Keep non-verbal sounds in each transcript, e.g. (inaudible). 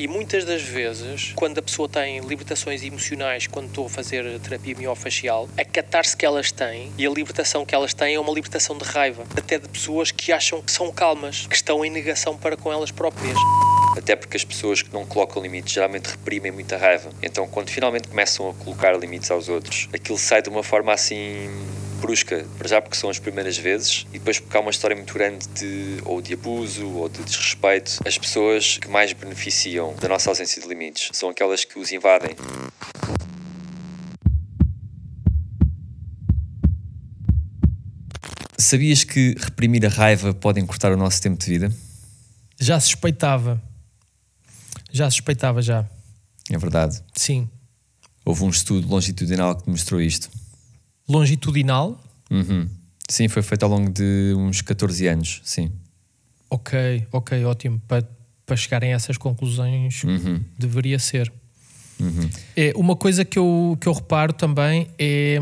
E muitas das vezes, quando a pessoa tem libertações emocionais, quando estou a fazer terapia miofacial, a catarse que elas têm e a libertação que elas têm é uma libertação de raiva. Até de pessoas que acham que são calmas, que estão em negação para com elas próprias. Até porque as pessoas que não colocam limites geralmente reprimem muita raiva. Então, quando finalmente começam a colocar limites aos outros, aquilo sai de uma forma assim brusca, para já porque são as primeiras vezes e depois porque há uma história muito grande de ou de abuso ou de desrespeito. As pessoas que mais beneficiam da nossa ausência de limites são aquelas que os invadem. Sabias que reprimir a raiva pode encurtar o nosso tempo de vida? Já suspeitava. Já suspeitava, já. É verdade. Sim. Houve um estudo longitudinal que demonstrou isto. Longitudinal? Uhum. Sim, foi feito ao longo de uns 14 anos, sim. Ok, ok, ótimo. Para, para chegarem a essas conclusões, Uhum. deveria ser. É, uma coisa que eu, que eu reparo também é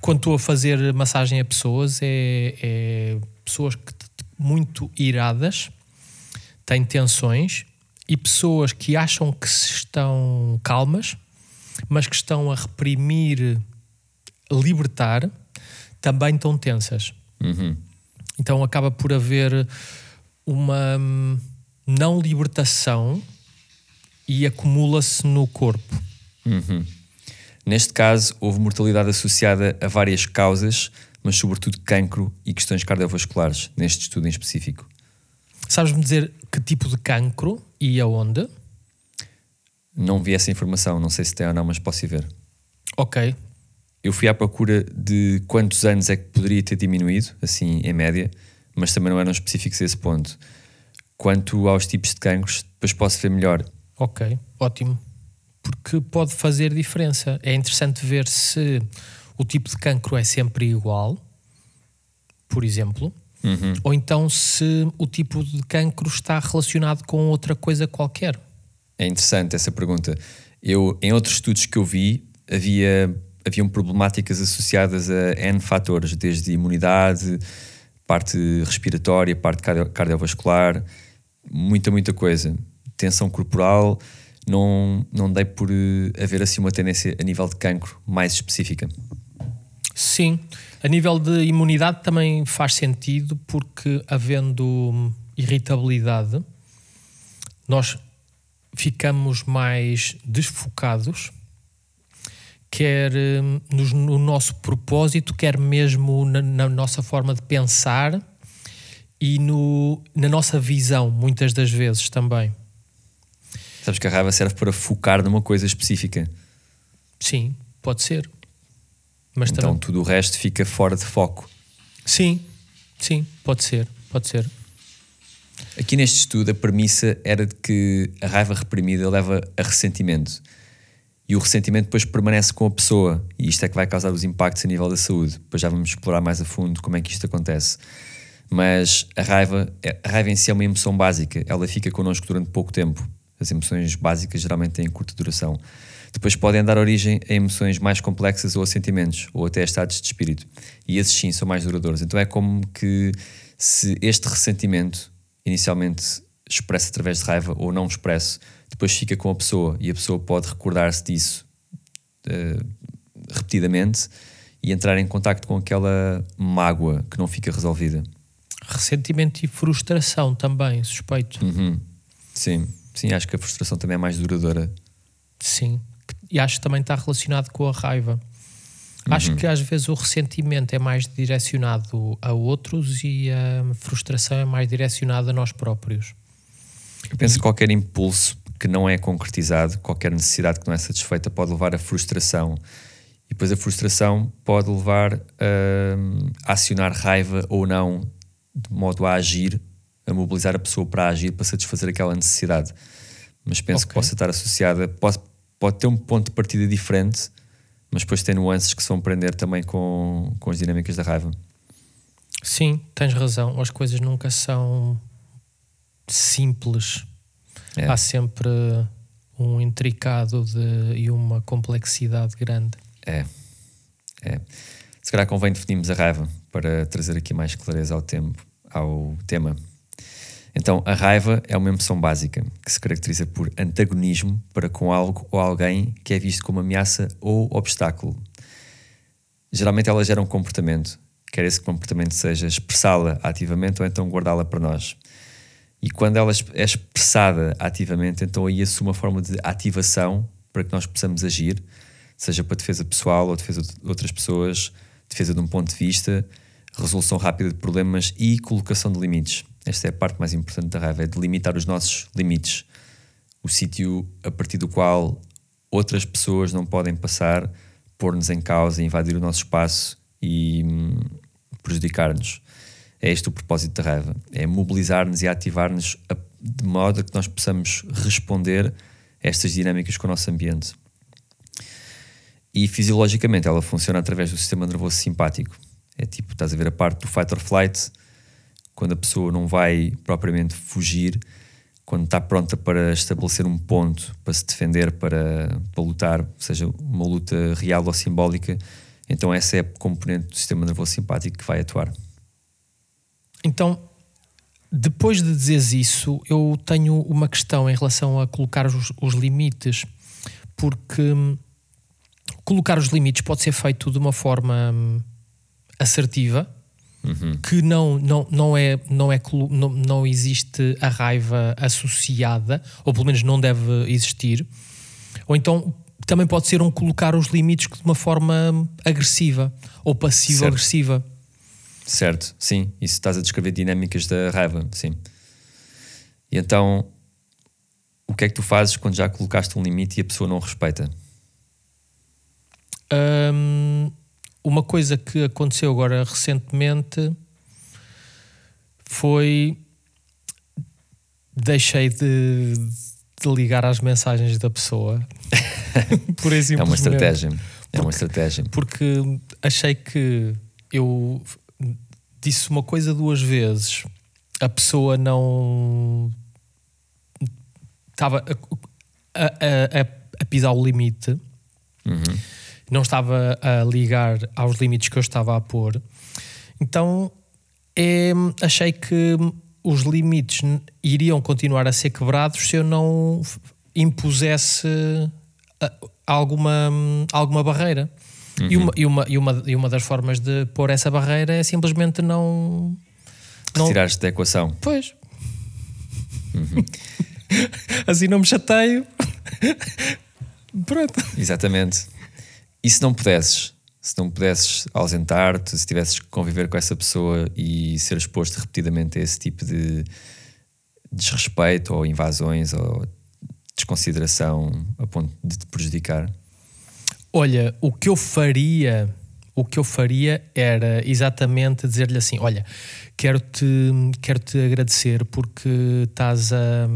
quando estou a fazer massagem a pessoas, é, é pessoas que muito iradas, têm tensões, e pessoas que acham que se estão calmas, mas que estão a reprimir, libertar, também estão tensas. Uhum. Então acaba por haver uma hum, não libertação e acumula-se no corpo. Uhum. Neste caso, houve mortalidade associada a várias causas, mas sobretudo cancro e questões cardiovasculares, neste estudo em específico. Sabes-me dizer que tipo de cancro e aonde? Não vi essa informação, não sei se tem ou não, mas posso ir ver. Ok, Eu fui à procura de quantos anos é que poderia ter diminuído, assim, em média, mas também não eram específicos a esse ponto. Quanto aos tipos de cancros, depois posso ver melhor. ok, ótimo. Porque pode fazer diferença. É interessante ver se o tipo de cancro é sempre igual, por exemplo, ou então se o tipo de cancro está relacionado com outra coisa qualquer. É interessante essa pergunta. Eu, em outros estudos que eu vi, havia, haviam problemáticas associadas a N fatores, desde imunidade, parte respiratória, parte cardio- cardiovascular, muita, muita coisa. Tensão corporal, não, não dei por eh, haver assim uma tendência a nível de cancro mais específica. Sim, a nível de imunidade também faz sentido porque havendo hum, irritabilidade, nós ficamos mais desfocados, quer hum, nos- no nosso propósito, quer mesmo na, na nossa forma de pensar e no, na nossa visão, muitas das vezes também. Sabes que a raiva serve para focar numa coisa específica. Sim, pode ser. Mas Então também. tudo o resto fica fora de foco. Sim, sim, pode ser, pode ser. Aqui neste estudo, a premissa era de que a raiva reprimida leva a ressentimento. E o ressentimento depois permanece com a pessoa. E isto é que vai causar os impactos a nível da saúde. Depois já vamos explorar mais a fundo como é que isto acontece. Mas a raiva, a raiva em si é uma emoção básica. Ela fica connosco durante pouco tempo. As emoções básicas geralmente têm curta duração. Depois podem dar origem a emoções mais complexas ou a sentimentos, ou até a estados de espírito. E esses sim são mais duradouros. Então é como que se este ressentimento, inicialmente expresso através de raiva ou não expresso, depois fica com a pessoa e a pessoa pode recordar-se disso eh, repetidamente e entrar em contacto com aquela mágoa que não fica resolvida. Ressentimento e frustração também, suspeito. Uhum. Sim, sim, acho que a frustração também é mais duradoura. Sim. E acho que também está relacionado com a raiva. Acho que às vezes o ressentimento é mais direcionado a outros e a frustração é mais direcionada a nós próprios. Eu penso que qualquer impulso que não é concretizado, qualquer necessidade que não é satisfeita, pode levar à frustração. E depois a frustração pode levar a acionar raiva ou não, de modo a agir, a mobilizar a pessoa para agir, para satisfazer aquela necessidade. Mas penso que Ok. possa estar associada, pode, pode ter um ponto de partida diferente, mas depois tem nuances que se vão prender também com, com as dinâmicas da raiva. Sim, tens razão. As coisas nunca são simples. É. Há sempre um intricado de, e uma complexidade grande. É. É. Se calhar convém definirmos a raiva para trazer aqui mais clareza ao tempo, ao tema. Então, a raiva é uma emoção básica que se caracteriza por antagonismo para com algo ou alguém que é visto como ameaça ou obstáculo. Geralmente ela gera um comportamento, quer esse comportamento seja expressá-la ativamente ou então guardá-la para nós. E quando ela é expressada ativamente, então aí assume uma forma de ativação para que nós possamos agir, seja para defesa pessoal ou defesa de outras pessoas, defesa de um ponto de vista, resolução rápida de problemas e colocação de limites. Esta é a parte mais importante da raiva, é delimitar os nossos limites. O sítio a partir do qual outras pessoas não podem passar, pôr-nos em causa, invadir o nosso espaço e hum, prejudicar-nos. É este o propósito da raiva: é mobilizar-nos e ativar-nos de modo a que nós possamos responder a estas dinâmicas com o nosso ambiente. E fisiologicamente ela funciona através do sistema nervoso simpático. É tipo, estás a ver a parte do fight or flight, quando a pessoa não vai propriamente fugir, quando está pronta para estabelecer um ponto, para se defender, para, para lutar, seja uma luta real ou simbólica, então essa é a componente do sistema nervoso simpático que vai atuar. Então, depois de dizeres isso, eu tenho uma questão em relação a colocar os, os limites, porque hum, colocar os limites pode ser feito de uma forma hum, assertiva, uhum. que não, não, não, é, não, é, não, não existe a raiva associada, ou pelo menos não deve existir. Ou então também pode ser um colocar os limites de uma forma agressiva ou passivo-agressiva. Certo. sim. Isso estás a descrever dinâmicas da raiva, sim. E então, o que é que tu fazes quando já colocaste um limite e a pessoa não respeita? Um, uma coisa que aconteceu agora recentemente foi deixei de, de ligar às mensagens da pessoa. (laughs) Por é uma estratégia. É uma estratégia. Porque achei que eu disse uma coisa duas vezes, a pessoa não estava a, a, a, a pisar o limite. Uhum não estava a ligar aos limites que eu estava a pôr. Então é, achei que os limites iriam continuar a ser quebrados se eu não impusesse alguma, alguma barreira. Uhum. E, uma, e, uma, e, uma, e uma das formas de pôr essa barreira é simplesmente não. Retirar-te da equação. Pois. Uhum. (laughs) assim não me chateio. Pronto. Exatamente. E se não pudesses? Se não pudesses ausentar-te, se tivesses que conviver com essa pessoa e ser exposto repetidamente a esse tipo de desrespeito ou invasões ou desconsideração a ponto de te prejudicar? Olha, o que eu faria, o que eu faria era exatamente dizer-lhe assim: olha, quero-te quero -te agradecer porque estás a.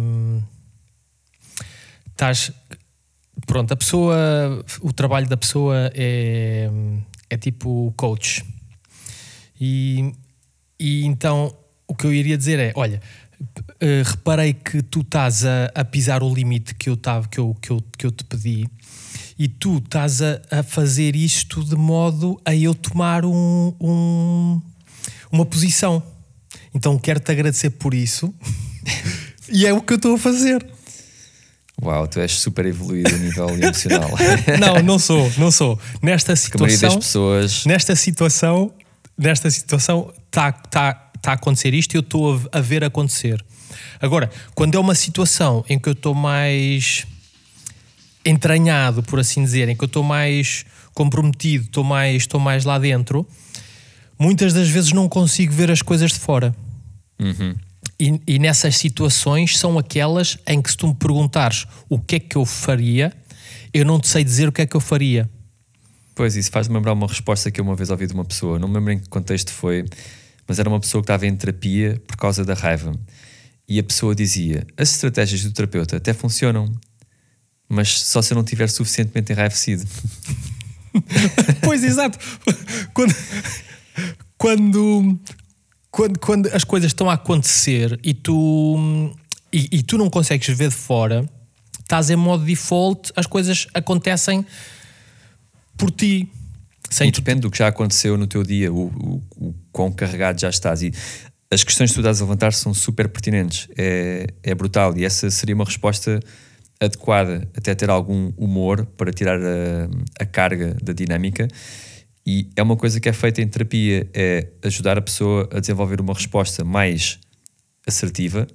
Estás pronto, a pessoa, o trabalho da pessoa é, é tipo coach. E, e então o que eu iria dizer é: olha, uh, reparei que tu estás a, a, pisar o limite que eu, tava, que, eu, que, eu, que eu te pedi e tu estás a, a fazer isto de modo a eu tomar um, um uma posição. Então quero-te agradecer por isso (laughs) e é o que eu estou a fazer. Uau, tu és super evoluído a nível (laughs) emocional. não, não sou, não sou. Nesta situação, pessoas... nesta situação, nesta situação está tá, tá a acontecer isto e eu estou a ver acontecer. Agora, quando é uma situação em que eu estou mais entranhado, por assim dizer, em que eu estou mais comprometido, estou mais, estou mais lá dentro, muitas das vezes não consigo ver as coisas de fora. Uhum. E, e, nessas situações são aquelas em que se tu me perguntares o que é que eu faria, eu não te sei dizer o que é que eu faria. Pois, isso faz-me lembrar uma resposta que eu uma vez ouvi de uma pessoa, não me lembro em que contexto foi, mas era uma pessoa que estava em terapia por causa da raiva. E a pessoa dizia: as estratégias do terapeuta até funcionam, mas só se eu não estiver suficientemente enraivecido. (laughs) pois, exato. Quando, quando, quando, quando as coisas estão a acontecer e tu, e, e, tu não consegues ver de fora, estás em modo default, as coisas acontecem por ti. Sem e depende do que já aconteceu no teu dia, o, o, o quão carregado já estás. E as questões que tu dás a levantar são super pertinentes, é, é brutal e essa seria uma resposta adequada, até ter algum humor para tirar a, a carga da dinâmica. E é uma coisa que é feita em terapia, é ajudar a pessoa a desenvolver uma resposta mais assertiva,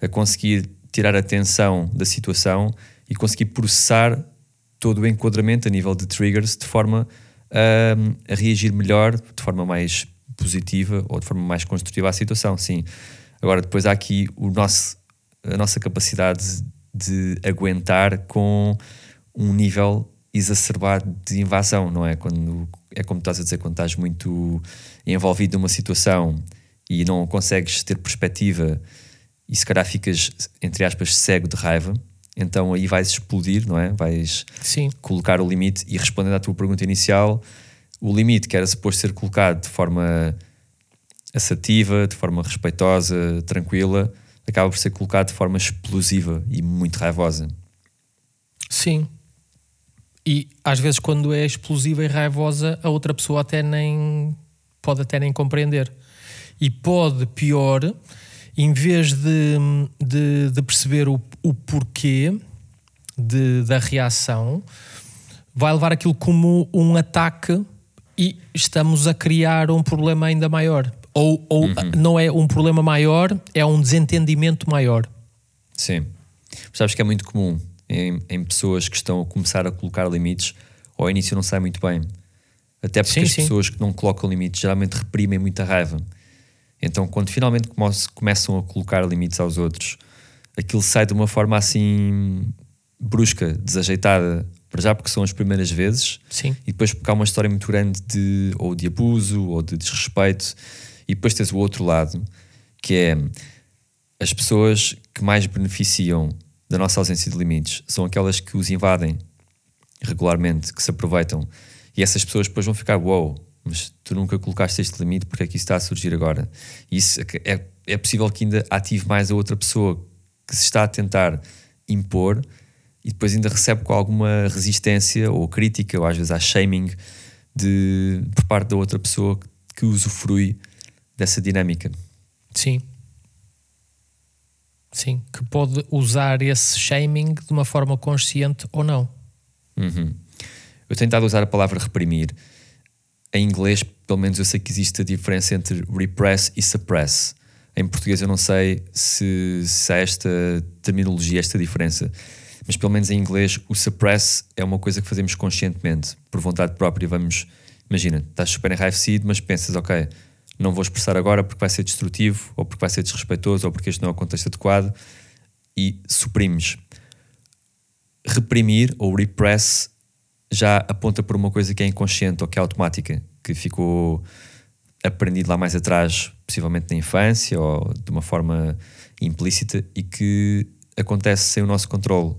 a conseguir tirar a atenção da situação e conseguir processar todo o enquadramento a nível de triggers de forma a, a reagir melhor, de forma mais positiva ou de forma mais construtiva à situação, sim. Agora, depois há aqui o nosso, a nossa capacidade de aguentar com um nível exacerbado de invasão, não é? Quando é como estás a dizer, quando estás muito envolvido numa situação e não consegues ter perspectiva e se calhar ficas, entre aspas, cego de raiva, então aí vais explodir, não é? Vais Sim. colocar o limite e respondendo à tua pergunta inicial, o limite que era suposto ser colocado de forma assertiva, de forma respeitosa, tranquila, acaba por ser colocado de forma explosiva e muito raivosa. Sim. E às vezes quando é explosiva e raivosa, a outra pessoa até nem pode até nem compreender. E pode, pior, em vez de, de, de perceber o, o porquê de, da reação, vai levar aquilo como um ataque e estamos a criar um problema ainda maior. Ou, ou não é um problema maior, é um desentendimento maior. Sim. Sabes que é muito comum em, em pessoas que estão a começar a colocar limites, ao início não sai muito bem. Até porque Sim, as sim. pessoas que não colocam limites geralmente reprimem muita raiva. Então, quando finalmente come- começam a colocar limites aos outros, aquilo sai de uma forma assim brusca, desajeitada, para já porque são as primeiras vezes, Sim. e depois porque há uma história muito grande de ou de abuso ou de desrespeito, e depois tens o outro lado, que é as pessoas que mais beneficiam da nossa ausência de limites são aquelas que os invadem regularmente, que se aproveitam. E essas pessoas depois vão ficar, wow, mas tu nunca colocaste este limite, porque é que isso está a surgir agora? E isso é, é possível que ainda ative mais a outra pessoa que se está a tentar impor e depois ainda recebe com alguma resistência ou crítica, ou às vezes há shaming de, por parte da outra pessoa que, que usufrui dessa dinâmica. Sim. Sim, que pode usar esse shaming de uma forma consciente ou não. Uhum. Eu tenho estado a usar a palavra reprimir. Em inglês, pelo menos eu sei que existe a diferença entre repress e suppress. Em português eu não sei se, se há esta terminologia, esta diferença. Mas pelo menos em inglês o suppress é uma coisa que fazemos conscientemente, por vontade própria. Vamos, imagina, estás super enraivecido, mas pensas, ok, não vou expressar agora porque vai ser destrutivo, ou porque vai ser desrespeitoso, ou porque este não é o contexto adequado, e suprimes reprimir ou repress já aponta por uma coisa que é inconsciente ou que é automática, que ficou aprendido lá mais atrás, possivelmente na infância ou de uma forma implícita e que acontece sem o nosso controle.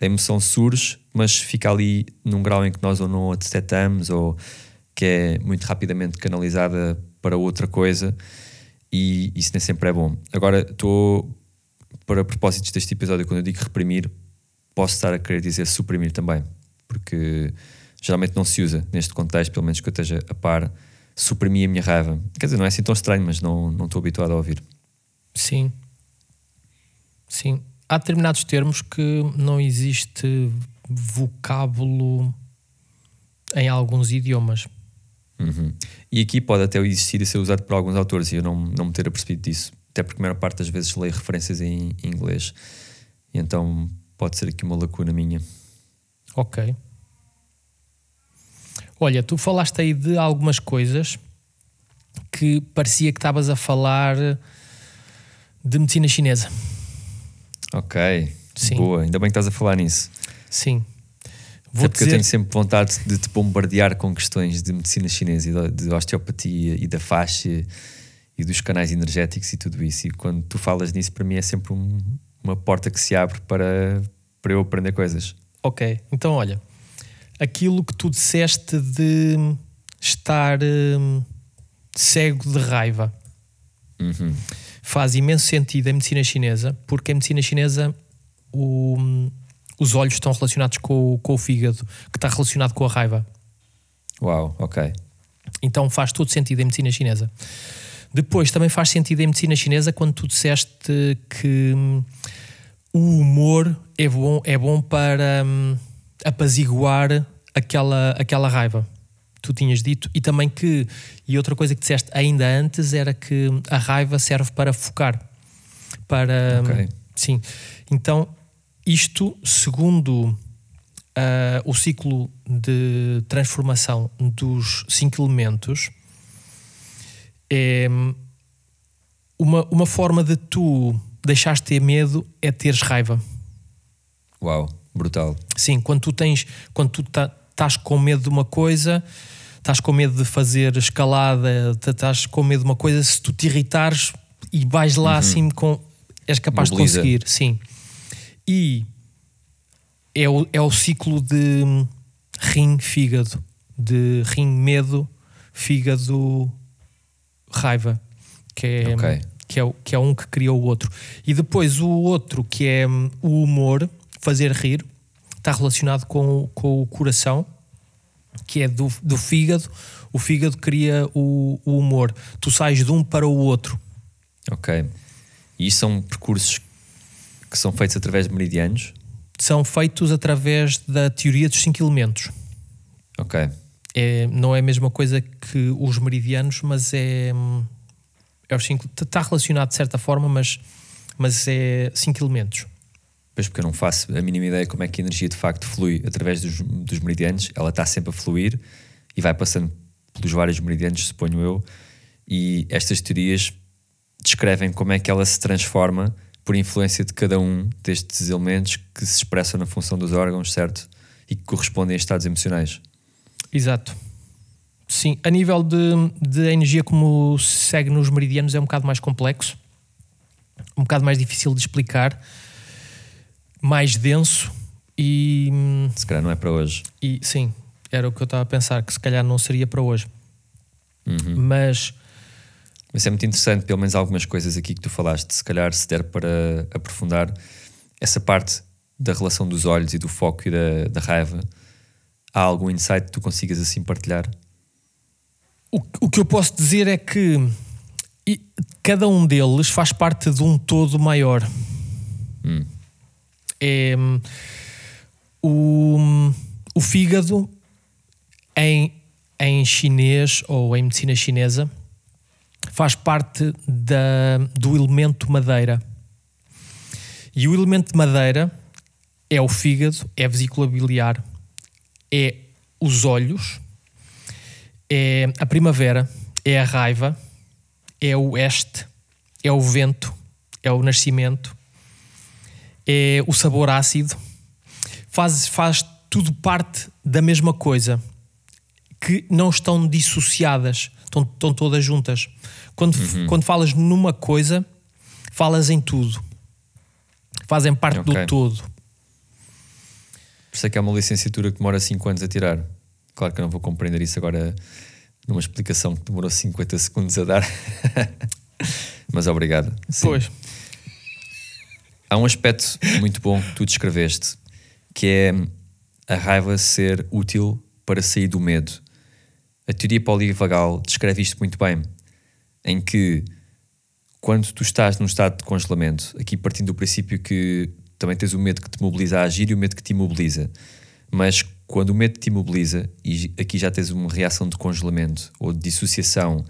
A emoção surge, mas fica ali num grau em que nós ou não a detectamos ou que é muito rapidamente canalizada para outra coisa e isso nem sempre é bom. Agora, estou, para propósitos deste episódio, quando eu digo reprimir, posso estar a querer dizer suprimir também, porque geralmente não se usa neste contexto, pelo menos que eu esteja a par, suprimir a minha raiva. Quer dizer, não é assim tão estranho, mas não, não estou habituado a ouvir. Sim. Sim. Há determinados termos que não existe vocábulo em alguns idiomas. Uhum. E aqui pode até existir e ser usado por alguns autores e eu não, não me ter apercebido disso. Até porque a maior parte das vezes leio referências em, em inglês. E então pode ser aqui uma lacuna minha. Ok. Olha, tu falaste aí de algumas coisas que parecia que estavas a falar de medicina chinesa. Ok, Sim. boa. Ainda bem que estás a falar nisso. Sim. Vou Vou porque eu dizer, tenho sempre vontade de te bombardear com questões de medicina chinesa e de, de osteopatia e da faixa e dos canais energéticos e tudo isso. E quando tu falas nisso, para mim é sempre um- uma porta que se abre para, para eu aprender coisas. Ok, então olha, aquilo que tu disseste de estar hum, cego de raiva Uhum. faz imenso sentido em medicina chinesa, porque em medicina chinesa o- os olhos estão relacionados com, o- com o fígado, que está relacionado com a raiva. Uau, ok. Então faz todo sentido em medicina chinesa. Depois também faz sentido em medicina chinesa quando tu disseste que hum, o humor é bom, é bom para hum, apaziguar aquela, aquela raiva. Tu tinhas dito, e também que, e outra coisa que disseste ainda antes era que a raiva serve para focar. Para. Ok. Sim. Então, isto, segundo ah, o ciclo de transformação dos cinco elementos, é uma, uma forma de tu deixares de ter medo é teres raiva. Uau, brutal. Sim, quando tu tens, quando tu estás com medo de uma coisa, estás com medo de fazer escalada, tá- estás com medo de uma coisa, se tu te irritares e vais lá assim com. és capaz Mobiliza. de conseguir, sim. E é o, é o ciclo de rim-fígado, de rim-medo, fígado-raiva, que é, Ok. que, é, que é um que criou o outro. E depois o outro, que é o humor, fazer rir, está relacionado com, o- com o coração, que é do, do fígado. O fígado cria o, o humor. Tu sais de um para o outro. Ok. E são percursos que são feitos através de meridianos? São feitos através da teoria dos cinco elementos. Ok. É, não é a mesma coisa que os meridianos, mas é. é os cinco, está relacionado de certa forma, mas, mas é cinco elementos. Pois porque eu não faço a mínima ideia como é que a energia de facto flui através dos, dos meridianos. Ela está sempre a fluir e vai passando pelos vários meridianos, suponho eu. E estas teorias descrevem como é que ela se transforma por influência de cada um destes elementos que se expressam na função dos órgãos, certo? E que correspondem a estados emocionais. Exato. Sim, a nível de, de energia como se segue nos meridianos é um bocado mais complexo, um bocado mais difícil de explicar, mais denso e, Se calhar não é para hoje. e sim, era o que eu estava a pensar, que se calhar não seria para hoje. Uhum. Mas Mas é muito interessante, pelo menos algumas coisas aqui que tu falaste. Se calhar, se der para aprofundar essa parte da relação dos olhos e do foco e da, da raiva, há algum insight que tu consigas assim partilhar? o, o que eu posso dizer é que cada um deles faz parte de um todo maior. É, hum, o, o fígado em, em chinês ou em medicina chinesa faz parte da, do elemento madeira. E o elemento de madeira é o fígado, é a vesícula biliar, é os olhos, é a primavera, é a raiva, é o oeste, é o vento, é o nascimento, é o sabor ácido. Faz, faz tudo parte da mesma coisa, que não estão dissociadas, estão, estão todas juntas. Quando, quando falas numa coisa, falas em tudo. Fazem parte Ok. do todo. Por isso é que é uma licenciatura que demora 5 anos a tirar. Claro que eu não vou compreender isso agora numa explicação que demorou 50 segundos a dar. (laughs) Mas obrigado. Sim. Pois. Há um aspecto muito bom que tu descreveste, que é a raiva ser útil para sair do medo. A teoria polivagal descreve isto muito bem, em que quando tu estás num estado de congelamento, aqui partindo do princípio que também tens o medo que te mobiliza a agir e o medo que te imobiliza, mas quando o medo te imobiliza, e aqui já tens uma reação de congelamento ou de dissociação,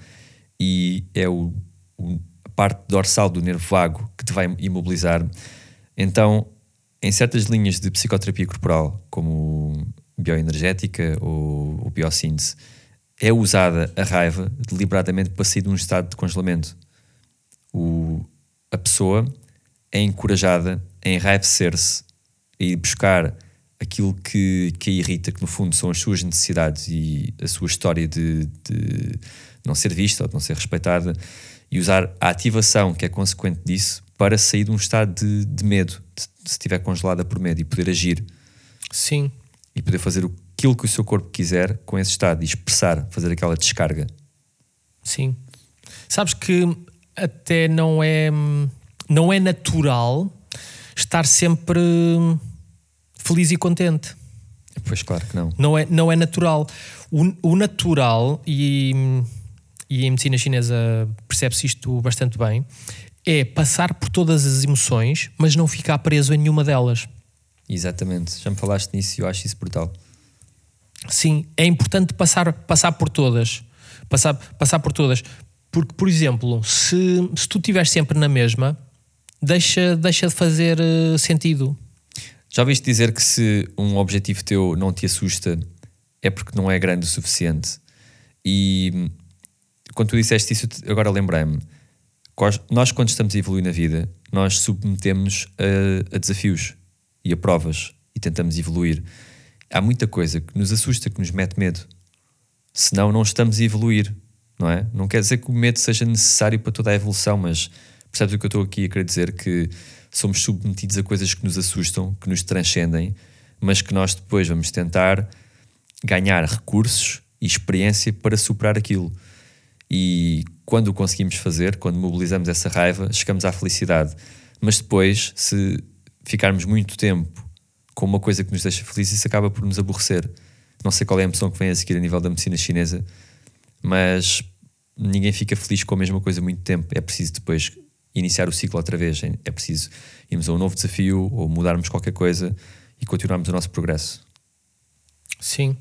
e é o, o- a parte dorsal do nervo vago que te vai imobilizar, então, em certas linhas de psicoterapia corporal, como bioenergética ou, ou biossíntese, é usada a raiva deliberadamente para sair de um estado de congelamento. O, a pessoa é encorajada a enraivecer-se e buscar aquilo que, que a irrita, que no fundo são as suas necessidades e a sua história de, de não ser vista ou de não ser respeitada, e usar a ativação que é consequente disso para sair de um estado de, de medo, de- se estiver congelada por medo, e poder agir Sim. e poder fazer aquilo que o seu corpo quiser com esse estado e expressar, fazer aquela descarga. Sim. Sabes que até não é não é natural estar sempre feliz e contente. Pois claro que não. Não é, não é natural. O, o natural, e, e em medicina chinesa percebe-se isto bastante bem, é passar por todas as emoções, mas não ficar preso em nenhuma delas. Exatamente, já me falaste nisso e eu acho isso brutal. Sim, é importante passar, passar por todas. Passar, passar por todas. Porque, por exemplo, se, se tu estiveres sempre na mesma, deixa, deixa de fazer uh, sentido. Já ouviste dizer que se um objetivo teu não te assusta, é porque não é grande o suficiente. E quando tu disseste isso, agora lembrei-me. Nós, quando estamos a evoluir na vida, nós submetemos a, a desafios e a provas e tentamos evoluir. Há muita coisa que nos assusta, que nos mete medo. Senão, não estamos a evoluir, não é? Não quer dizer que o medo seja necessário para toda a evolução, mas percebes o que eu estou aqui a querer dizer? Que somos submetidos a coisas que nos assustam, que nos transcendem, mas que nós depois vamos tentar ganhar recursos e experiência para superar aquilo. E quando o conseguimos fazer, quando mobilizamos essa raiva, chegamos à felicidade. Mas depois, se ficarmos muito tempo com uma coisa que nos deixa felizes, isso acaba por nos aborrecer. Não sei qual é a emoção que vem a seguir a nível da medicina chinesa, mas ninguém fica feliz com a mesma coisa muito tempo. É preciso depois iniciar o ciclo outra vez. É preciso irmos a um novo desafio ou mudarmos qualquer coisa e continuarmos o nosso progresso. Sim,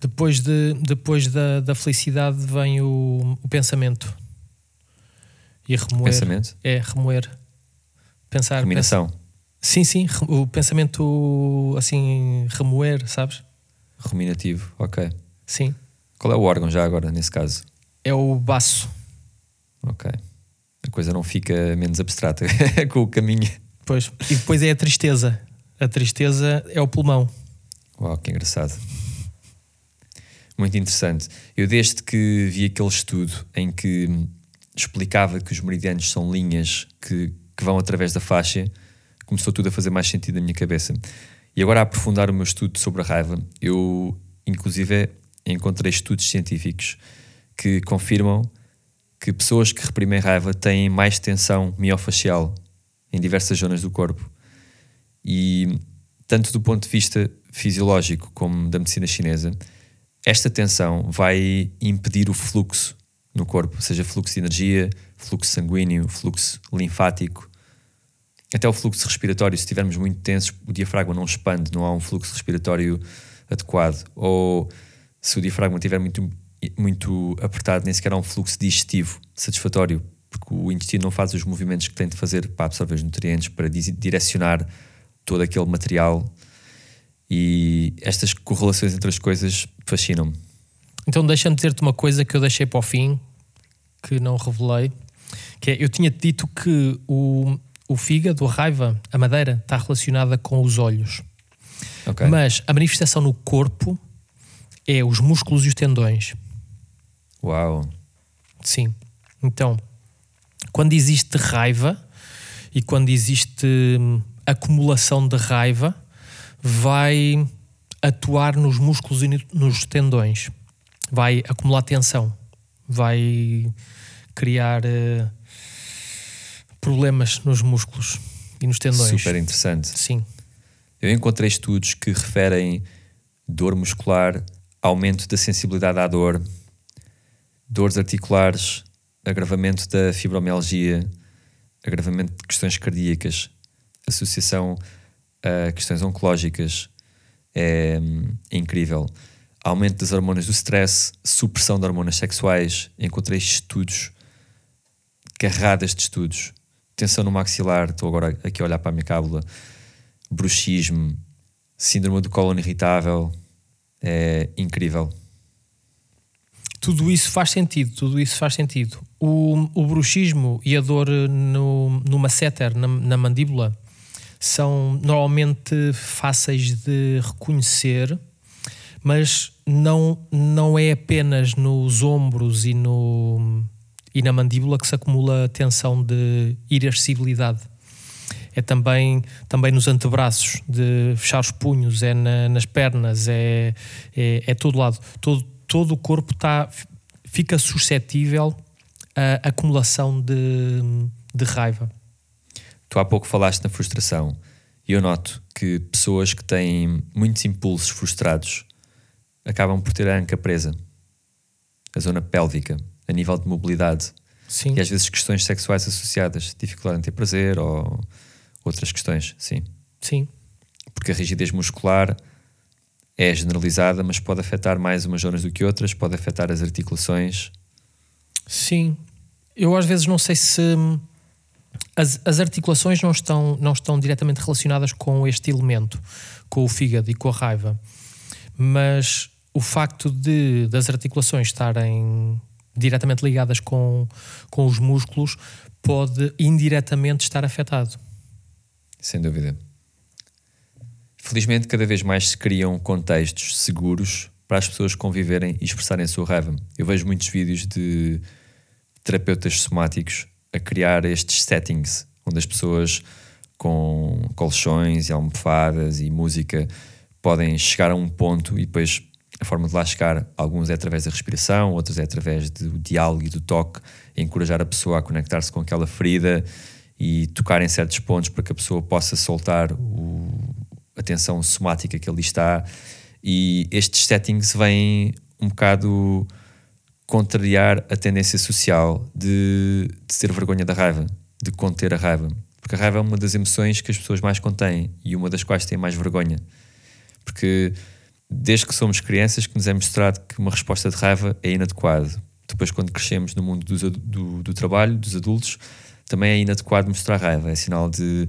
depois, de, depois da, da felicidade vem o, o pensamento. E remoer. Pensamento? É, remoer. Pensar. Ruminação. Sim, sim. O pensamento, assim, remoer, sabes? Ruminativo, ok. Sim. Qual é o órgão já agora, nesse caso? É o baço. Ok. A coisa não fica menos abstrata (laughs) com o caminho. Pois. E depois é a tristeza. A tristeza é o pulmão. Uau, que engraçado muito interessante. Eu, desde que vi aquele estudo em que explicava que os meridianos são linhas que, que vão através da faixa, começou tudo a fazer mais sentido na minha cabeça. E agora, a aprofundar o meu estudo sobre a raiva, eu, inclusive, encontrei estudos científicos que confirmam que pessoas que reprimem raiva têm mais tensão miofascial em diversas zonas do corpo. E, tanto do ponto de vista fisiológico como da medicina chinesa, esta tensão vai impedir o fluxo no corpo, seja fluxo de energia, fluxo sanguíneo, fluxo linfático, até o fluxo respiratório. Se estivermos muito tensos, o diafragma não expande, não há um fluxo respiratório adequado. Ou se o diafragma estiver muito, muito apertado, nem sequer há um fluxo digestivo satisfatório, porque o intestino não faz os movimentos que tem de fazer para absorver os nutrientes, para direcionar todo aquele material e estas correlações entre as coisas fascinam-me. Então deixa-me dizer-te uma coisa que eu deixei para o fim, que não revelei, que é, eu tinha dito que o, o fígado, a raiva, a madeira, está relacionada com os olhos. Okay. Mas a manifestação no corpo é os músculos e os tendões. Uau! Sim. Então, quando existe raiva e quando existe hum, acumulação de raiva, vai atuar nos músculos e nos tendões, vai acumular tensão, vai criar uh, problemas nos músculos e nos tendões. Super interessante. Sim. Eu encontrei estudos que referem dor muscular, aumento da sensibilidade à dor, dores articulares, agravamento da fibromialgia, agravamento de questões cardíacas, associação a questões oncológicas é, é, incrível. Aumento das hormonas do stress, supressão de hormonas sexuais. Encontrei estudos, carradas de estudos. Tensão no maxilar, estou agora aqui a olhar para a minha cábula. Bruxismo, síndrome do cólon irritável. É incrível. Tudo isso faz sentido, tudo isso faz sentido. O, o bruxismo e a dor no, no masseter, na, na mandíbula, são normalmente fáceis de reconhecer, mas não, não é apenas nos ombros e, no, e na mandíbula que se acumula tensão de irascibilidade. É também, também nos antebraços, de fechar os punhos, é na, nas pernas, é, é, é todo lado. Todo, todo o corpo tá, fica suscetível à acumulação de, de raiva. Tu há pouco falaste na frustração e eu noto que pessoas que têm muitos impulsos frustrados acabam por ter a anca presa, a zona pélvica. A nível de mobilidade. Sim. E às vezes questões sexuais associadas, dificuldade em ter prazer ou outras questões, sim. Sim. Porque a rigidez muscular é generalizada, mas pode afetar mais umas zonas do que outras, pode afetar as articulações. Sim. Eu às vezes não sei se as, as articulações não estão, não estão diretamente relacionadas com este elemento, com o fígado e com a raiva. Mas o facto de das articulações estarem diretamente ligadas com, com os músculos pode indiretamente estar afetado. Sem dúvida. Felizmente, cada vez mais se criam contextos seguros para as pessoas conviverem e expressarem a sua raiva. Eu vejo muitos vídeos de terapeutas somáticos a criar estes settings onde as pessoas com colchões e almofadas e música podem chegar a um ponto e depois a forma de lá chegar, alguns é através da respiração, outros é através do diálogo e do toque, encorajar a pessoa a conectar-se com aquela ferida e tocar em certos pontos para que a pessoa possa soltar o, a tensão somática que ali está. E estes settings vêm um bocado contrariar a tendência social de, de ter vergonha da raiva, de conter a raiva. Porque a raiva é uma das emoções que as pessoas mais contêm e uma das quais têm mais vergonha. Porque desde que somos crianças que nos é mostrado que uma resposta de raiva é inadequado. Depois, quando crescemos no mundo dos, do, do trabalho, dos adultos, também é inadequado mostrar raiva. É sinal de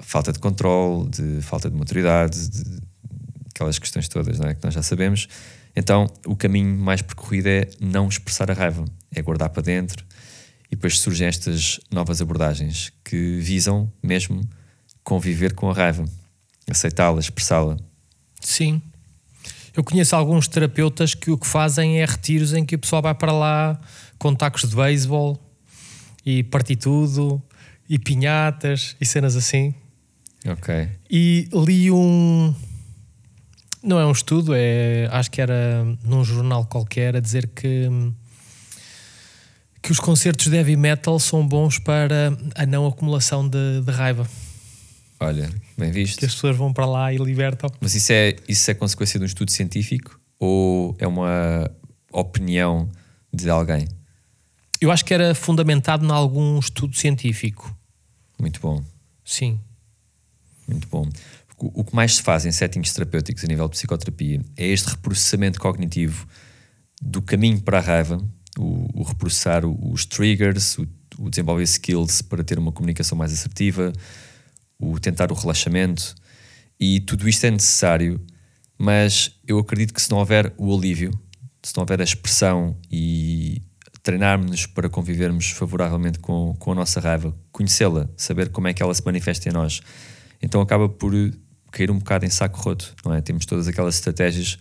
falta de controle, de falta de maturidade, de aquelas questões todas não é? que nós já sabemos. Então, o caminho mais percorrido é não expressar a raiva, é guardar para dentro. E depois surgem estas novas abordagens que visam mesmo conviver com a raiva, aceitá-la, expressá-la. Sim. Eu conheço alguns terapeutas que o que fazem é retiros em que o pessoal vai para lá com tacos de beisebol e partir tudo e pinhatas e cenas assim. Ok. E li um. Não é um estudo, é, acho que era num jornal qualquer a dizer que, que os concertos de heavy metal são bons para a não acumulação de, de raiva. Olha, bem visto. Que as pessoas vão para lá e libertam. Mas isso é, isso é consequência de um estudo científico ou é uma opinião de alguém? Eu acho que era fundamentado em algum estudo científico. Muito bom. Sim. Muito bom. O que mais se faz em settings terapêuticos a nível de psicoterapia é este reprocessamento cognitivo do caminho para a raiva, o, o reprocessar os triggers, o, o desenvolver skills para ter uma comunicação mais assertiva, o tentar o relaxamento. E tudo isto é necessário, mas eu acredito que se não houver o alívio, se não houver a expressão e treinarmos-nos para convivermos favoravelmente com, com a nossa raiva, conhecê-la, saber como é que ela se manifesta em nós, então acaba por cair um bocado em saco roto, não é? Temos todas aquelas estratégias,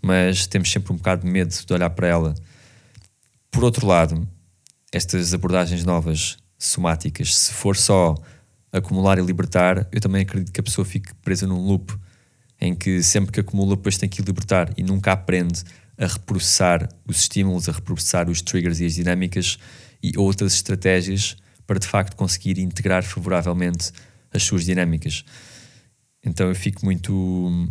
mas temos sempre um bocado de medo de olhar para ela. Por outro lado, estas abordagens novas, somáticas, se for só acumular e libertar, eu também acredito que a pessoa fique presa num loop em que sempre que acumula, depois tem que libertar e nunca aprende a reprocessar os estímulos, a reprocessar os triggers e as dinâmicas e outras estratégias para de facto conseguir integrar favoravelmente as suas dinâmicas. Então eu fico muito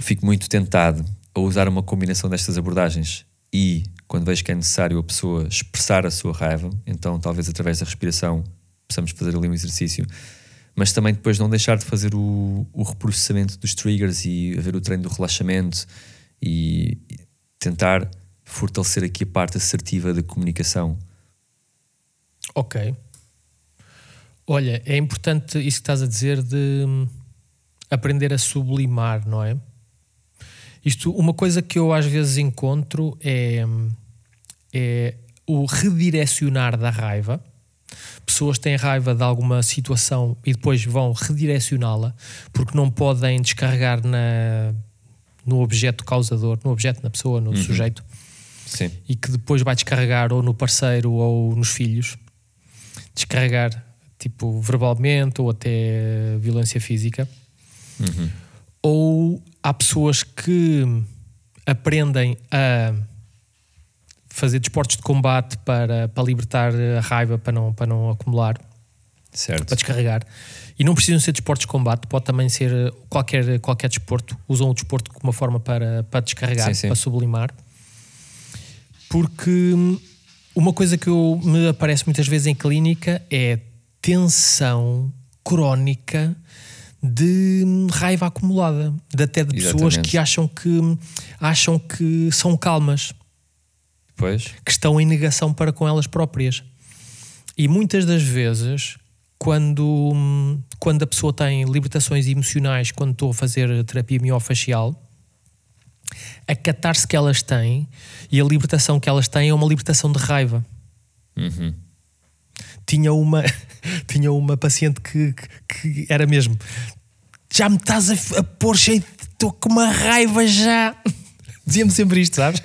fico muito tentado a usar uma combinação destas abordagens e quando vejo que é necessário a pessoa expressar a sua raiva, então talvez através da respiração possamos fazer ali um exercício, mas também depois não deixar de fazer o, o reprocessamento dos triggers e haver o treino do relaxamento e, e tentar fortalecer aqui a parte assertiva da comunicação. Ok. Olha, é importante isso que estás a dizer de hum, aprender a sublimar, não é? Isto, uma coisa que eu às vezes encontro é, hum, é o redirecionar da raiva. Pessoas têm raiva de alguma situação e depois vão redirecioná-la porque não podem descarregar na, no objeto causador, no objeto, na pessoa, no Uhum. sujeito, Sim. e que depois vai descarregar ou no parceiro ou nos filhos. Descarregar, tipo, verbalmente ou até violência física. Uhum. Ou há pessoas que aprendem a fazer desportos de combate para, para libertar a raiva, para não, para não acumular, Certo. para descarregar. E não precisam ser desportos de combate, pode também ser qualquer, qualquer desporto. Usam o desporto como uma forma para, para descarregar, Sim, sim. para sublimar. Porque uma coisa que eu, me aparece muitas vezes em clínica é tensão crónica de raiva acumulada, de até de pessoas Exatamente. que acham que acham que são calmas, Pois, que estão em negação para com elas próprias. E muitas das vezes, quando, quando a pessoa tem libertações emocionais, quando estou a fazer terapia miofacial, a catarse que elas têm e a libertação que elas têm é uma libertação de raiva. Uhum. Tinha uma, (laughs) tinha uma paciente que, que, que era mesmo. Já me estás a, a pôr cheio. Estou com uma raiva já. (laughs) Dizia-me sempre isto, sabes?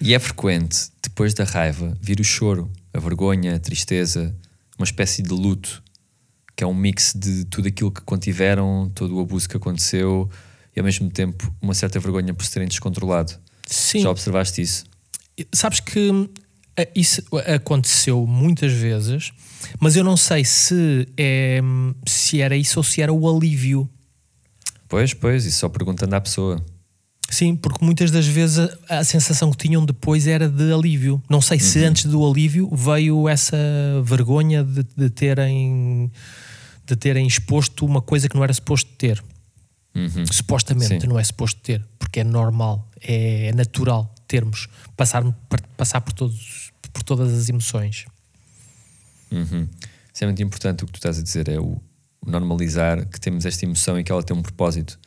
E é frequente, depois da raiva, vir o choro, a vergonha, a tristeza, uma espécie de luto, que é um mix de tudo aquilo que contiveram, todo o abuso que aconteceu e ao mesmo tempo uma certa vergonha por se terem descontrolado. Sim. Já observaste isso? Sabes que a- isso aconteceu muitas vezes, mas eu não sei se, é, se era isso ou se era o alívio. Pois, pois, isso só perguntando à pessoa. Sim, porque muitas das vezes a, a sensação que tinham depois era de alívio. Não sei se antes do alívio veio essa vergonha de, de terem de terem exposto uma coisa que não era suposto ter. Uhum. Supostamente Sim. não é suposto ter, porque é normal, é natural termos, passar, passar por, todos, por todas as emoções. Uhum. Isso é muito importante o que tu estás a dizer, é o normalizar que temos esta emoção e que ela tem um propósito.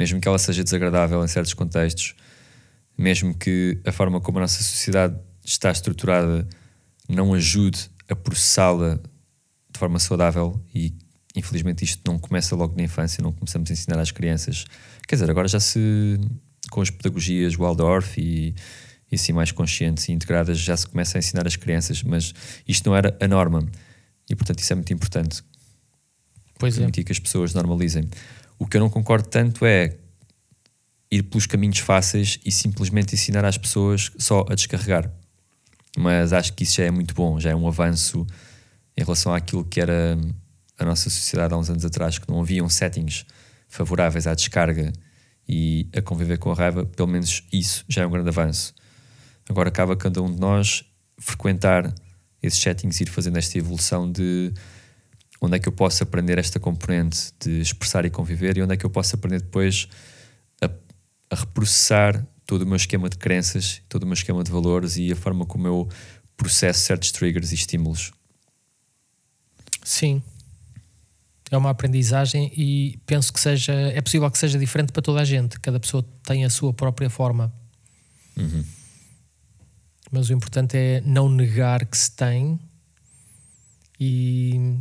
Mesmo que ela seja desagradável em certos contextos, mesmo que a forma como a nossa sociedade está estruturada não ajude a processá-la de forma saudável e infelizmente isto não começa logo na infância, não começamos a ensinar às crianças. Quer dizer, agora já se com as pedagogias Waldorf e, e assim mais conscientes e integradas já se começa a ensinar às crianças, mas isto não era a norma e portanto isso é muito importante Pois é. permitir que as pessoas normalizem. O que eu não concordo tanto é ir pelos caminhos fáceis e simplesmente ensinar às pessoas só a descarregar. Mas acho que isso já é muito bom, já é um avanço em relação àquilo que era a nossa sociedade há uns anos atrás, que não haviam settings favoráveis à descarga e a conviver com a raiva, pelo menos isso já é um grande avanço. Agora acaba cada um de nós frequentar esses settings e ir fazendo esta evolução de onde é que eu posso aprender esta componente de expressar e conviver e onde é que eu posso aprender depois a, a reprocessar todo o meu esquema de crenças, todo o meu esquema de valores e a forma como eu processo certos triggers e estímulos. Sim. É uma aprendizagem e penso que seja é possível que seja diferente para toda a gente. Cada pessoa tem a sua própria forma. Mas o importante é não negar que se tem e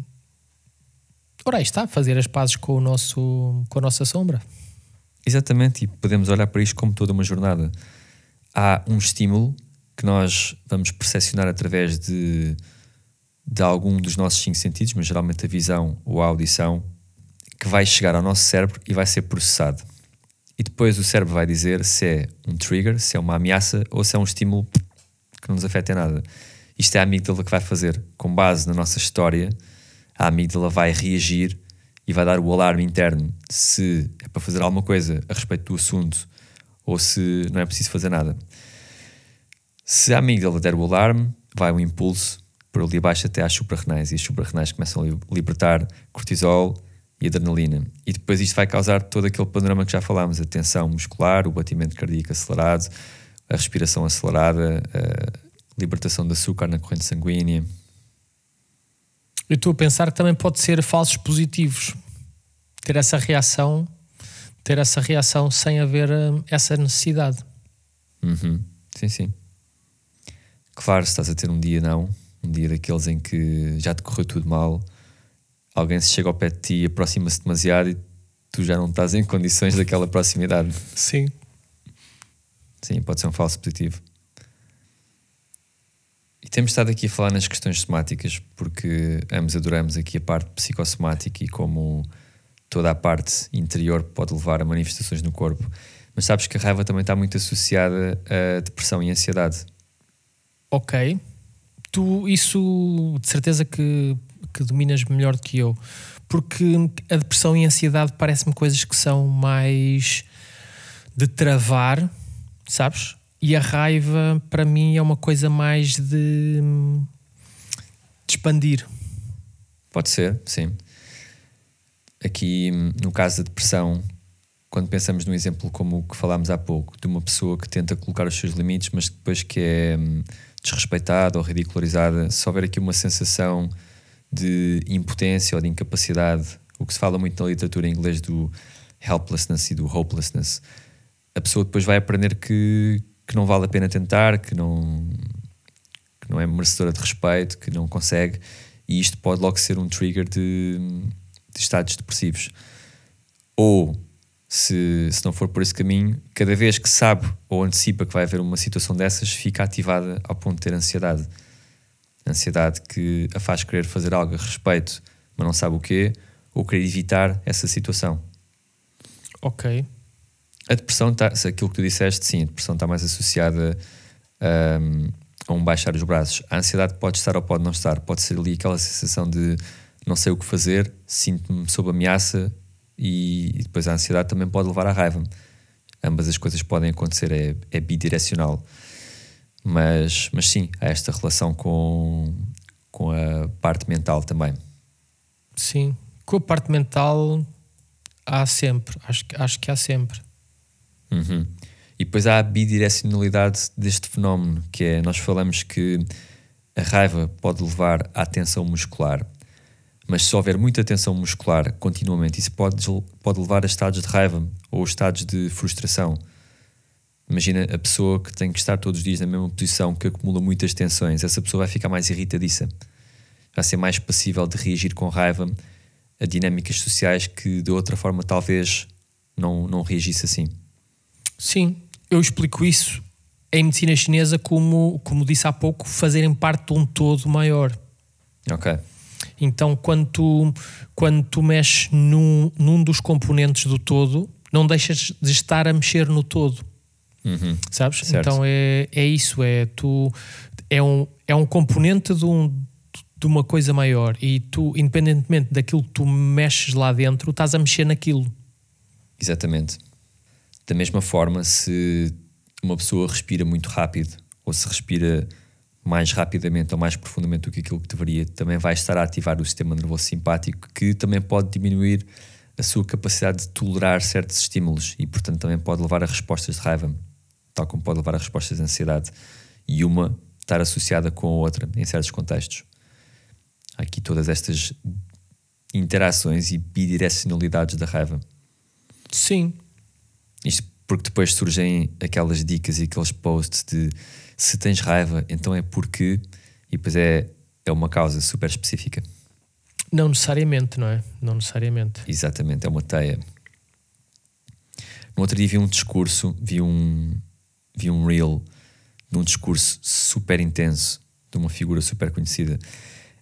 ora aí está, fazer as pazes com o nosso com a nossa sombra. Exatamente, e podemos olhar para isto como toda uma jornada. Há um estímulo que nós vamos percepcionar através de, de algum dos nossos cinco sentidos, mas geralmente a visão ou a audição, que vai chegar ao nosso cérebro e vai ser processado. E depois o cérebro vai dizer se é um trigger, se é uma ameaça ou se é um estímulo que não nos afeta em nada. Isto é a amígdala que vai fazer. Com base na nossa história, a amígdala vai reagir e vai dar o alarme interno se é para fazer alguma coisa a respeito do assunto ou se não é preciso fazer nada. Se a amígdala der o alarme, vai um impulso por ali abaixo até às suprarrenais e as suprarrenais começam a li- libertar cortisol e adrenalina. E depois isto vai causar todo aquele panorama que já falámos: a tensão muscular, o batimento cardíaco acelerado, a respiração acelerada, a libertação de açúcar na corrente sanguínea. Eu estou a pensar que também pode ser falsos positivos. Ter essa reação, ter essa reação sem haver hum, essa necessidade. Uhum. Sim, sim. Claro, se estás a ter um dia não, um dia daqueles em que já te correu tudo mal, alguém se chega ao pé de ti e aproxima-se demasiado e tu já não estás em condições daquela proximidade. Sim. Sim, pode ser um falso positivo. Temos estado aqui a falar nas questões somáticas porque ambos adoramos aqui a parte psicossomática e como toda a parte interior pode levar a manifestações no corpo. Mas sabes que a raiva também está muito associada a depressão e ansiedade. Ok. Tu, isso de certeza que, que dominas melhor do que eu. Porque a depressão e a ansiedade parece-me coisas que são mais de travar, sabes? E a raiva, para mim, é uma coisa mais de, de expandir. Pode ser, sim. Aqui, no caso da depressão, quando pensamos num exemplo como o que falámos há pouco, de uma pessoa que tenta colocar os seus limites, mas depois que é hum, desrespeitada ou ridicularizada, se houver aqui uma sensação de impotência ou de incapacidade, o que se fala muito na literatura em inglês do helplessness e do hopelessness, a pessoa depois vai aprender que, que não vale a pena tentar, que não, que não é merecedora de respeito, que não consegue, e isto pode logo ser um trigger de, de estados depressivos. Ou, se, se não for por esse caminho, cada vez que sabe ou antecipa que vai haver uma situação dessas, fica ativada ao ponto de ter ansiedade. Ansiedade que a faz querer fazer algo a respeito, mas não sabe o quê, ou querer evitar essa situação. Ok. A depressão, tá, se aquilo que tu disseste, sim, a depressão está mais associada um, a um baixar os braços. A ansiedade pode estar ou pode não estar. Pode ser ali aquela sensação de não sei o que fazer, sinto-me sob ameaça e, e, depois a ansiedade também pode levar à raiva. Ambas as coisas podem acontecer, é, é bidirecional. Mas, mas sim, há esta relação com, com a parte mental também. Sim, com a parte mental há sempre, acho, acho que há sempre. Uhum. E depois há a bidirecionalidade deste fenómeno, que é nós falamos que a raiva pode levar à tensão muscular, mas se houver muita tensão muscular continuamente, isso pode, pode levar a estados de raiva ou estados de frustração. Imagina a pessoa que tem que estar todos os dias na mesma posição, que acumula muitas tensões, essa pessoa vai ficar mais irritadiça, vai ser mais passível de reagir com raiva a dinâmicas sociais que de outra forma talvez não, não reagisse assim. Sim, eu explico isso em medicina chinesa como, como disse há pouco, fazerem parte de um todo maior. Ok. Então, quando tu, quando tu mexes num, num dos componentes do todo, não deixas de estar a mexer no todo. Uhum. Sabes? Certo. Então é, é isso, é tu é um, é um componente de, um, de uma coisa maior e tu, independentemente daquilo que tu mexes lá dentro, estás a mexer naquilo. Exatamente. Da mesma forma, se uma pessoa respira muito rápido ou se respira mais rapidamente ou mais profundamente do que aquilo que deveria, também vai estar a ativar o sistema nervoso simpático, que também pode diminuir a sua capacidade de tolerar certos estímulos e, portanto, também pode levar a respostas de raiva, tal como pode levar a respostas de ansiedade. E uma estar associada com a outra em certos contextos. Há aqui todas estas interações e bidirecionalidades da raiva. Sim. Isto porque depois surgem aquelas dicas e aqueles posts de se tens raiva, então é porque. E depois é, é uma causa super específica. Não necessariamente, não é? Não necessariamente. Exatamente, é uma teia. No outro dia vi um discurso, vi um, vi um reel de um discurso super intenso de uma figura super conhecida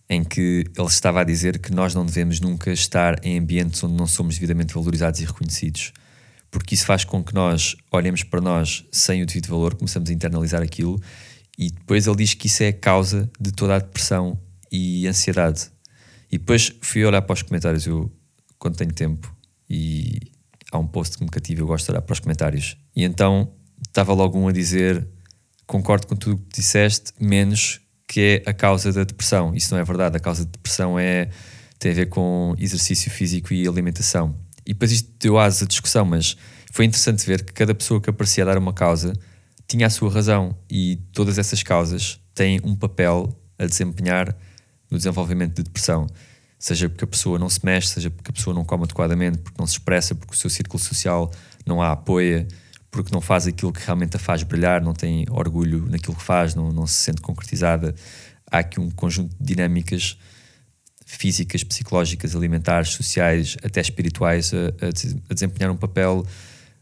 em que ele estava a dizer que nós não devemos nunca estar em ambientes onde não somos devidamente valorizados e reconhecidos, porque isso faz com que nós olhemos para nós sem o devido valor, começamos a internalizar aquilo, e depois ele diz que isso é a causa de toda a depressão e ansiedade. E depois fui olhar para os comentários, eu, quando tenho tempo, e há um post que me cativa, eu gosto de olhar para os comentários, e então estava logo um a dizer: concordo com tudo o que disseste, menos que é a causa da depressão. Isso não é verdade. A causa da depressão é, tem a ver com exercício físico e alimentação. E depois isto deu asa à discussão, mas foi interessante ver que cada pessoa que aparecia a dar uma causa tinha a sua razão e todas essas causas têm um papel a desempenhar no desenvolvimento de depressão. Seja porque a pessoa não se mexe, seja porque a pessoa não come adequadamente, porque não se expressa, porque o seu círculo social não a apoia, porque não faz aquilo que realmente a faz brilhar, não tem orgulho naquilo que faz, não, não se sente concretizada. Há aqui um conjunto de dinâmicas físicas, psicológicas, alimentares, sociais, até espirituais a, a desempenhar um papel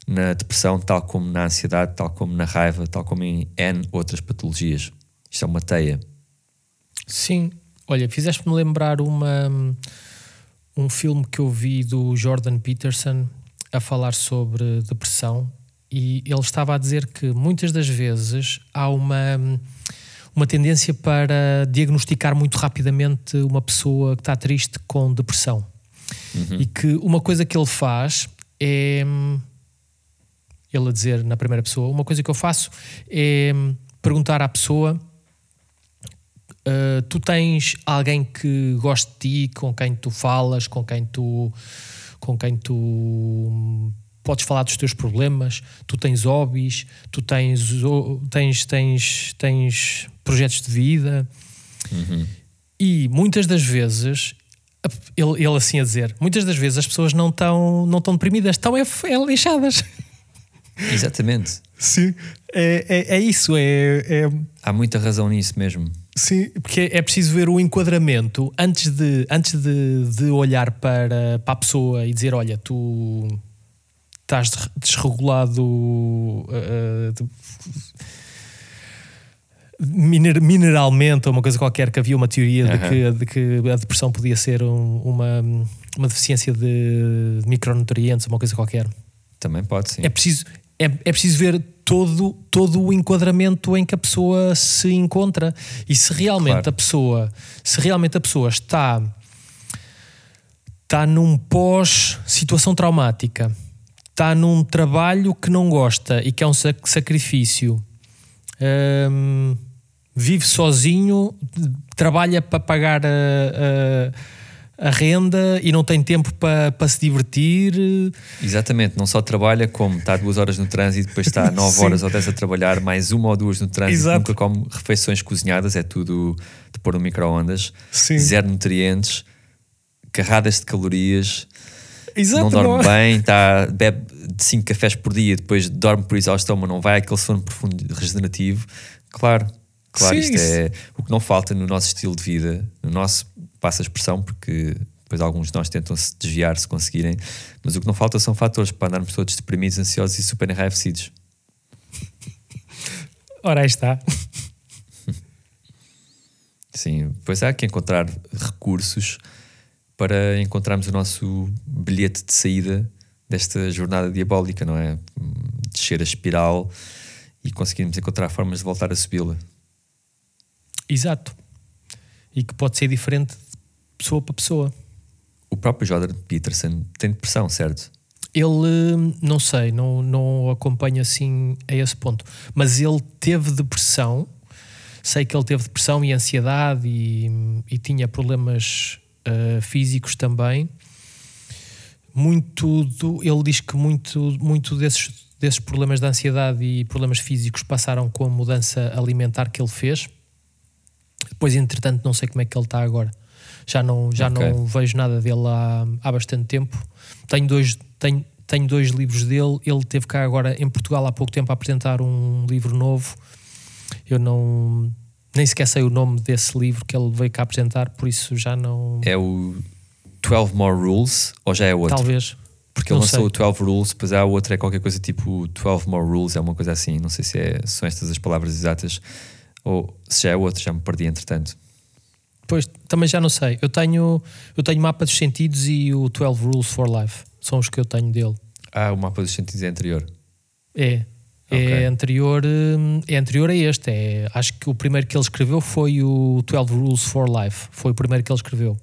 na depressão, tal como na ansiedade, tal como na raiva, tal como em N outras patologias. Isto é uma teia. Sim, olha, fizeste-me lembrar uma, um filme que eu vi do Jordan Peterson a falar sobre depressão e ele estava a dizer que muitas das vezes há uma, uma tendência para diagnosticar muito rapidamente uma pessoa que está triste com depressão. Uhum. E que uma coisa que ele faz é. ele a dizer na primeira pessoa. Uma coisa que eu faço é perguntar à pessoa: uh, tu tens alguém que goste de ti, com quem tu falas, com quem tu, com quem tu podes falar dos teus problemas, tu tens hobbies, tu tens, tens, tens, tens projetos de vida. E muitas das vezes, ele, ele assim a dizer, muitas das vezes as pessoas não estão não estão deprimidas, estão é, é lixadas. Exatamente. Sim, é, é, é isso, é, é, Há muita razão nisso mesmo. Sim, porque é preciso ver o enquadramento antes de, antes de, de olhar para, para a pessoa e dizer: Olha, tu estás des- desregulado uh, de- miner- mineralmente, ou uma coisa qualquer, que havia uma teoria de, Aham. que, de que a depressão podia ser um- uma, uma deficiência de micronutrientes, uma coisa qualquer. Também pode, sim. É preciso, é, é preciso ver todo, todo o enquadramento em que a pessoa se encontra e se realmente Claro. a pessoa se realmente a pessoa está está num pós situação traumática está num trabalho que não gosta e que é um sac- sacrifício. Hum, vive sozinho trabalha para pagar a, a, a renda e não tem tempo para, para se divertir. Exatamente, não só trabalha como está duas horas no trânsito, depois está (laughs) nove horas ou dez a trabalhar, mais uma ou duas no trânsito, Exato. nunca come refeições cozinhadas, é tudo de pôr no micro-ondas, zero nutrientes, carradas de calorias, Exato, não dorme não- bem, tá, bebe de 5 cafés por dia, depois dorme por exaustão, mas não vai aquele sono profundo regenerativo. Claro, claro, Sim, isto isso- é o que não falta no nosso estilo de vida, no nosso, passa a expressão, porque depois alguns de nós tentam se desviar se conseguirem, mas o que não falta são fatores para andarmos todos deprimidos, ansiosos e super enraivecidos. (laughs) Ora, aí está. Sim, depois há que encontrar recursos para encontrarmos o nosso bilhete de saída desta jornada diabólica, não é? Hum, Descer a espiral e conseguirmos encontrar formas de voltar a subi-la. Exato. E que pode ser diferente de pessoa para pessoa. O próprio Jordan Peterson tem depressão, certo? Ele, hum, não sei, não, não acompanho assim a esse ponto, mas ele teve depressão. Sei que ele teve depressão e ansiedade e, e tinha problemas ah, físicos também. Muito do, ele diz que muito, muito desses, desses problemas de ansiedade e problemas físicos passaram com a mudança alimentar que ele fez. Depois, entretanto, não sei como é que ele está agora. Já não, já Ok. não vejo nada dele há, há bastante tempo. Tenho dois, tenho, tenho dois livros dele. Ele teve cá agora em Portugal há pouco tempo a apresentar um livro novo. Eu não nem sequer sei o nome desse livro que ele veio cá apresentar, por isso já não. É o 12 More Rules ou já é outro? talvez. Porque ele não lançou sei. o 12 Rules, depois há outro, é qualquer coisa tipo 12 More Rules, é uma coisa assim. Não sei se é- são estas as palavras exatas ou se já é outro, já me perdi entretanto. Pois também já não sei. Eu tenho, eu tenho Mapa dos Sentidos e o 12 Rules for Life. São os que eu tenho dele. Ah, o mapa dos sentidos é anterior. É. Ok. É anterior, hum, é anterior a este. É, acho que o primeiro que ele escreveu foi o 12 Rules for Life. Foi o primeiro que ele escreveu.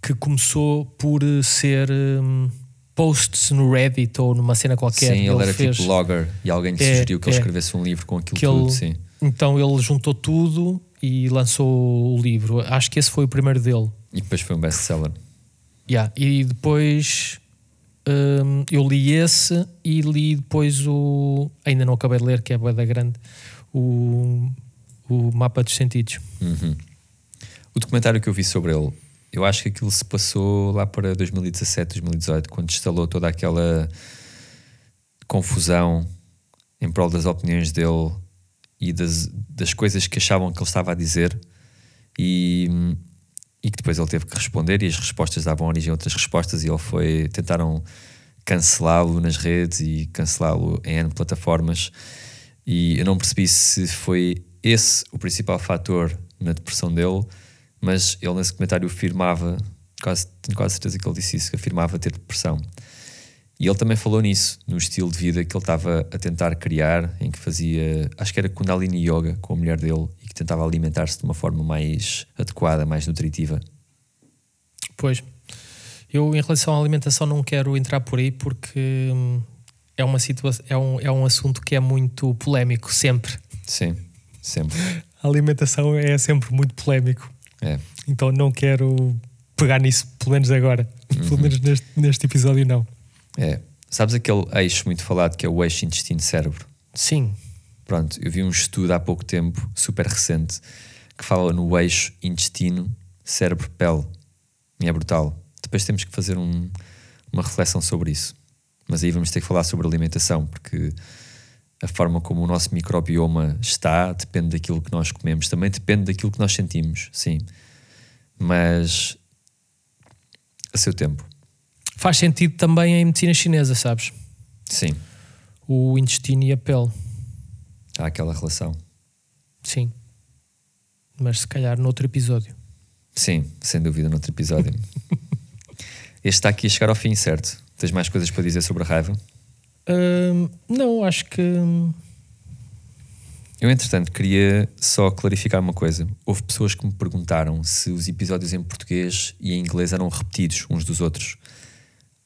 Que começou por eh, ser hum, posts no Reddit ou numa cena qualquer. sim, ele, era fez. tipo blogger e alguém lhe É, sugeriu que ele é. escrevesse um livro com aquilo tudo, ele- sim. Então ele juntou tudo e lançou o livro. Acho que esse foi o primeiro dele. E depois foi um best-seller. Yeah, E depois hum, eu li esse e li depois o. Ainda não acabei de ler, que é a da grande, o, o Mapa dos Sentidos. Uhum. O documentário que eu vi sobre ele, eu acho que aquilo se passou lá para 2017, 2018, quando instalou toda aquela confusão em prol das opiniões dele e das, das coisas que achavam que ele estava a dizer e, e que depois ele teve que responder e as respostas davam origem a outras respostas e ele foi tentaram cancelá-lo nas redes e cancelá-lo em N plataformas e eu não percebi se foi esse o principal fator na depressão dele, mas ele nesse comentário afirmava, quase, tenho quase certeza que ele disse isso, que afirmava ter depressão. E ele também falou nisso, no estilo de vida que ele estava a tentar criar, em que fazia, acho que era Kundalini Yoga com a mulher dele e tentava alimentar-se de uma forma mais adequada, mais nutritiva. Pois. Eu, em relação à alimentação, não quero entrar por aí porque hum, é, uma situa é, um, é um assunto que é muito polémico, sempre. Sim, sempre. (laughs) A alimentação é sempre muito polémico. É. Então não quero pegar nisso, pelo menos agora. (laughs) Pelo menos neste, neste episódio, não. É. Sabes aquele eixo muito falado que é o eixo intestino-cérebro? Sim. Pronto, eu vi um estudo há pouco tempo, super recente, que fala no eixo intestino-cérebro-pele. E é brutal. Depois temos que fazer um- uma reflexão sobre isso. Mas aí vamos ter que falar sobre alimentação, porque a forma como o nosso microbioma está depende daquilo que nós comemos, também depende daquilo que nós sentimos, sim. Mas a seu tempo, Faz sentido também em medicina chinesa, sabes? sim, O intestino e a pele. Há aquela relação. Sim. Mas se calhar noutro episódio. Sim, sem dúvida, noutro episódio. (laughs) este está aqui a chegar ao fim, certo? Tens mais coisas para dizer sobre a raiva? Hum, não, acho que. Eu, entretanto, queria só clarificar uma coisa. Houve pessoas que me perguntaram se os episódios em português e em inglês eram repetidos uns dos outros.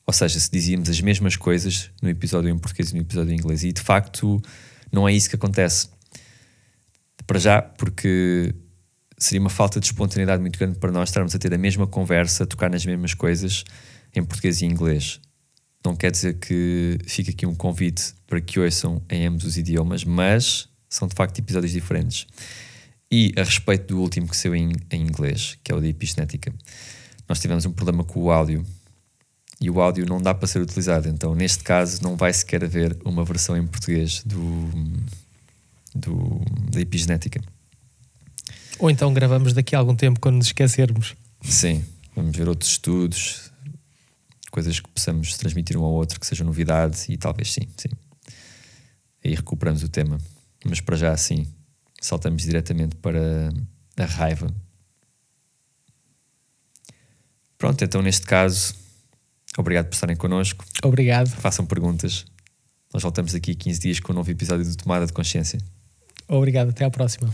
Ou seja, se dizíamos as mesmas coisas no episódio em português e no episódio em inglês. E de facto, não é isso que acontece. Para já, porque seria uma falta de espontaneidade muito grande para nós estarmos a ter a mesma conversa, a tocar nas mesmas coisas em português e inglês. Não quer dizer que fique aqui um convite para que ouçam em ambos os idiomas, mas são de facto episódios diferentes. E a respeito do último que saiu em, em inglês, que é o da epigenética, nós tivemos um problema com o áudio e o áudio não dá para ser utilizado. Então, neste caso, não vai sequer haver uma versão em português do, do, da epigenética. Ou então gravamos daqui a algum tempo quando nos esquecermos. Sim, vamos ver outros estudos, coisas que possamos transmitir um ao outro, que sejam novidade e talvez sim, sim. Aí recuperamos o tema. Mas para já, sim, saltamos diretamente para a raiva. Pronto, então neste caso, obrigado por estarem connosco. Obrigado. Façam perguntas. Nós voltamos daqui a 15 dias com um novo episódio do Tomada de Consciência. Obrigado. Até à próxima.